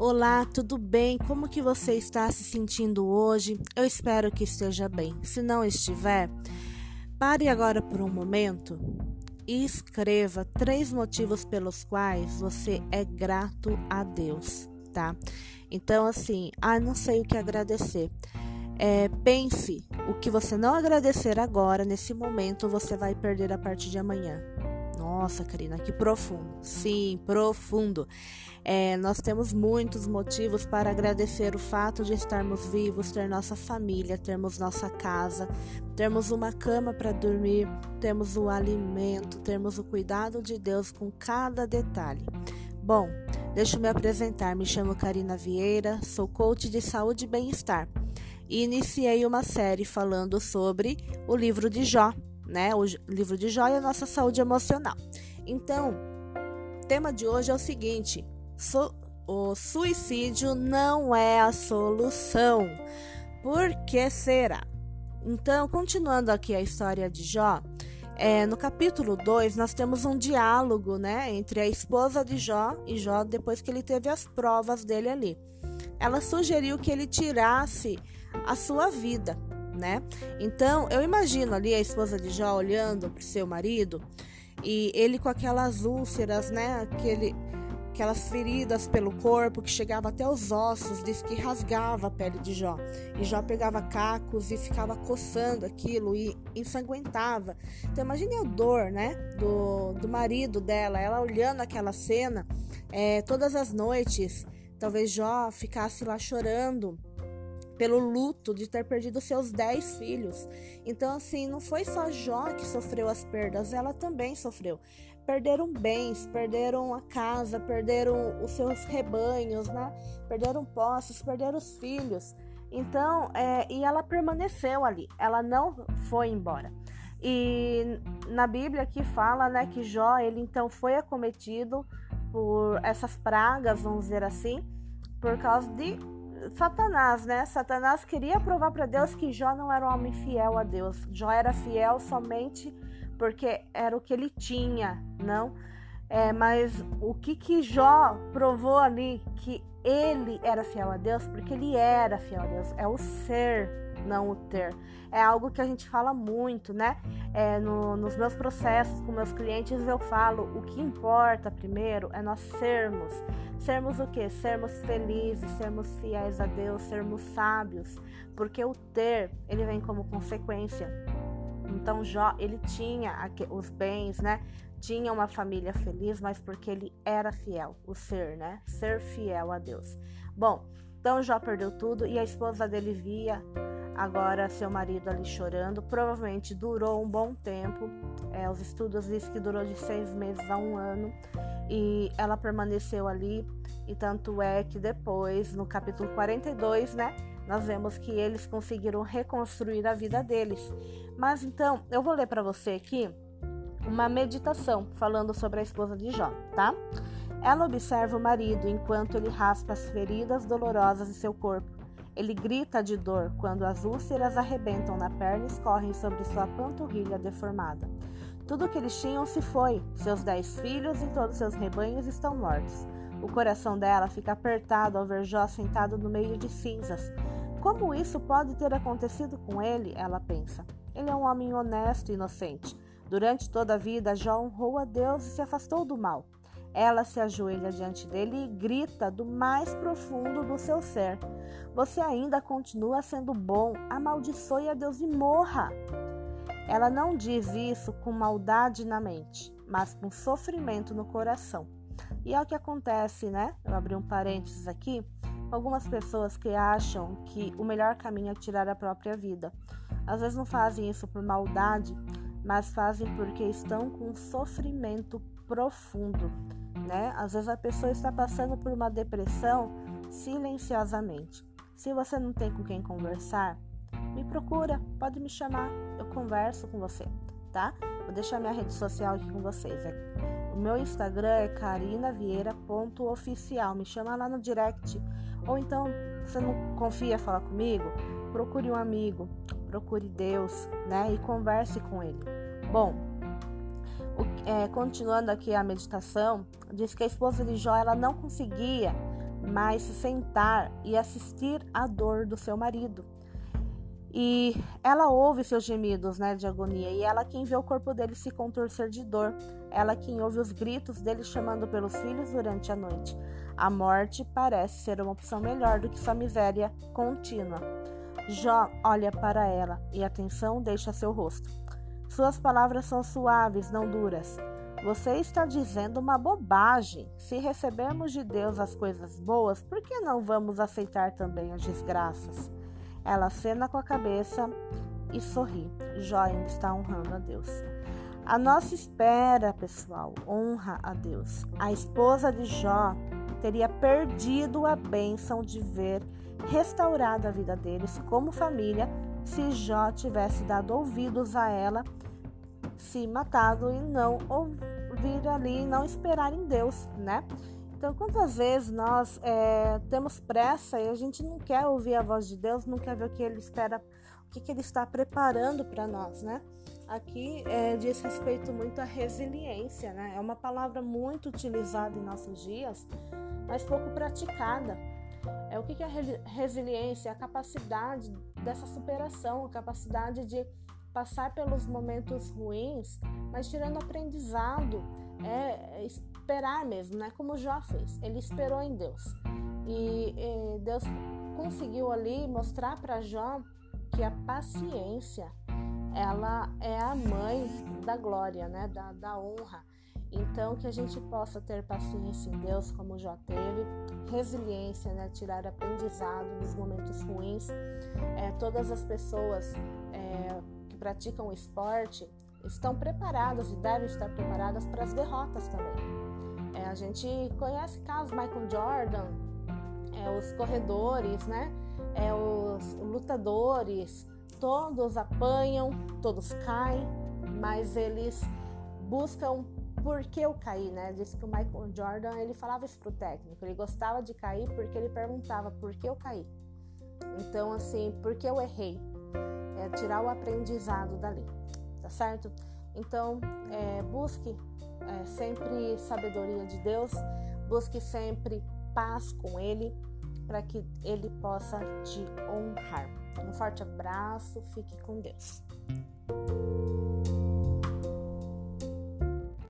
Olá, tudo bem? Como que você está se sentindo hoje? Eu espero que esteja bem. Se não estiver, pare agora por um momento e escreva três motivos pelos quais você é grato a Deus, tá? Então, assim, ah, não sei o que agradecer. É, pense o que você não agradecer agora, nesse momento, você vai perder a partir de amanhã. Nossa, Karina, que profundo. Sim, profundo. É, nós temos muitos motivos para agradecer o fato de estarmos vivos, ter nossa família, termos nossa casa, termos uma cama para dormir, termos o alimento, termos o cuidado de Deus com cada detalhe. Bom, deixa eu me apresentar. Me chamo Karina Vieira, sou coach de saúde e bem-estar e iniciei uma série falando sobre o livro de Jó né? O livro de Jó e a nossa saúde emocional. Então, o tema de hoje é o seguinte: o suicídio não é a solução. Por que será? Então, continuando aqui a história de Jó, é, no capítulo 2, nós temos um diálogo né, entre a esposa de Jó e Jó depois que ele teve as provas dele ali. Ela sugeriu que ele tirasse a sua vida né? Então, eu imagino ali a esposa de Jó olhando para seu marido e ele com aquelas úlceras, né? Aquele, aquelas feridas pelo corpo que chegava até os ossos, diz que rasgava a pele de Jó. E Jó pegava cacos e ficava coçando aquilo e ensanguentava. Então imagine a dor, né, do, do marido dela, ela olhando aquela cena é, todas as noites. Talvez Jó ficasse lá chorando pelo luto de ter perdido seus dez filhos. Então, assim, não foi só Jó que sofreu as perdas, ela também sofreu. Perderam bens, perderam a casa, perderam os seus rebanhos, né? Perderam posses, perderam os filhos. Então, é, e ela permaneceu ali, ela não foi embora. E na Bíblia aqui fala, né, que Jó, ele então foi acometido por essas pragas, vamos dizer assim, por causa de Satanás, né? Satanás queria provar para Deus que Jó não era um homem fiel a Deus. Jó era fiel somente porque era o que ele tinha, não? É, mas o que que Jó provou ali que ele era fiel a Deus, porque ele era fiel a Deus, é o ser não o ter. É algo que a gente fala muito, né? É, no, nos meus processos com meus clientes eu falo o que importa primeiro é nós sermos. Sermos o que? Sermos felizes, sermos fiéis a Deus, sermos sábios, porque o ter ele vem como consequência. Então Jó ele tinha os bens, né? Tinha uma família feliz, mas porque ele era fiel, o ser, né? Ser fiel a Deus. Bom, então Jó perdeu tudo e a esposa dele via agora seu marido ali chorando. Provavelmente durou um bom tempo. É, os estudos dizem que durou de seis meses a um ano. E ela permaneceu ali. E tanto é que depois, no capítulo 42, né? Nós vemos que eles conseguiram reconstruir a vida deles. Mas então, eu vou ler para você aqui uma meditação falando sobre a esposa de Jó, tá? Ela observa o marido enquanto ele raspa as feridas dolorosas em seu corpo ele grita de dor quando as úlceras arrebentam na perna e escorrem sobre sua panturrilha deformada. Tudo o que eles tinham se foi, seus dez filhos e todos seus rebanhos estão mortos. O coração dela fica apertado ao ver Jó sentado no meio de cinzas. Como isso pode ter acontecido com ele? Ela pensa. Ele é um homem honesto e inocente. Durante toda a vida, Jó honrou a Deus e se afastou do mal. Ela se ajoelha diante dele e grita do mais profundo do seu ser: Você ainda continua sendo bom, amaldiçoe a Deus e morra. Ela não diz isso com maldade na mente, mas com sofrimento no coração. E é o que acontece, né? Eu abri um parênteses aqui. Algumas pessoas que acham que o melhor caminho é tirar a própria vida. Às vezes não fazem isso por maldade, mas fazem porque estão com sofrimento profundo né? Às vezes a pessoa está passando por uma depressão silenciosamente. Se você não tem com quem conversar, me procura, pode me chamar, eu converso com você, tá? Vou deixar minha rede social aqui com vocês. É, o meu Instagram é carinavieira.oficial. Me chama lá no direct. Ou então, você não confia falar comigo? Procure um amigo, procure Deus, né? E converse com ele. Bom, é, continuando aqui a meditação, diz que a esposa de Jó ela não conseguia mas se sentar e assistir à dor do seu marido. E ela ouve seus gemidos né, de agonia, e ela quem vê o corpo dele se contorcer de dor, ela quem ouve os gritos dele chamando pelos filhos durante a noite. A morte parece ser uma opção melhor do que sua miséria contínua. Jó olha para ela e a tensão deixa seu rosto. Suas palavras são suaves, não duras. Você está dizendo uma bobagem. Se recebemos de Deus as coisas boas, por que não vamos aceitar também as desgraças? Ela acena com a cabeça e sorri. Jó ainda está honrando a Deus. A nossa espera, pessoal, honra a Deus. A esposa de Jó teria perdido a bênção de ver restaurada a vida deles como família se Jó tivesse dado ouvidos a ela, se matado e não ouvir ali, não esperar em Deus, né? Então, quantas vezes nós é, temos pressa e a gente não quer ouvir a voz de Deus, não quer ver o que Ele espera, o que, que Ele está preparando para nós, né? Aqui é, diz respeito muito à resiliência, né? É uma palavra muito utilizada em nossos dias, mas pouco praticada. É o que, que é resiliência? A capacidade dessa superação, a capacidade de passar pelos momentos ruins, mas tirando aprendizado, é, é esperar mesmo, né? Como Jó fez. Ele esperou em Deus. E, e Deus conseguiu ali mostrar para Jó que a paciência ela é a mãe da glória, né? Da, da honra. Então, que a gente possa ter paciência em Deus, como já teve, resiliência, né? tirar aprendizado dos momentos ruins. É, todas as pessoas é, que praticam esporte estão preparadas e devem estar preparadas para as derrotas também. A gente conhece casos Michael Jordan, é, os corredores, né? É, os lutadores, todos apanham, todos caem, mas eles buscam por que eu caí, né? Diz que o Michael Jordan ele falava isso pro técnico, ele gostava de cair porque ele perguntava por que eu caí. Então, assim, por que eu errei? É tirar o aprendizado dali, tá certo? Então, é, busque é, sempre sabedoria de Deus, busque sempre paz com Ele, para que Ele possa te honrar. Um forte abraço, fique com Deus.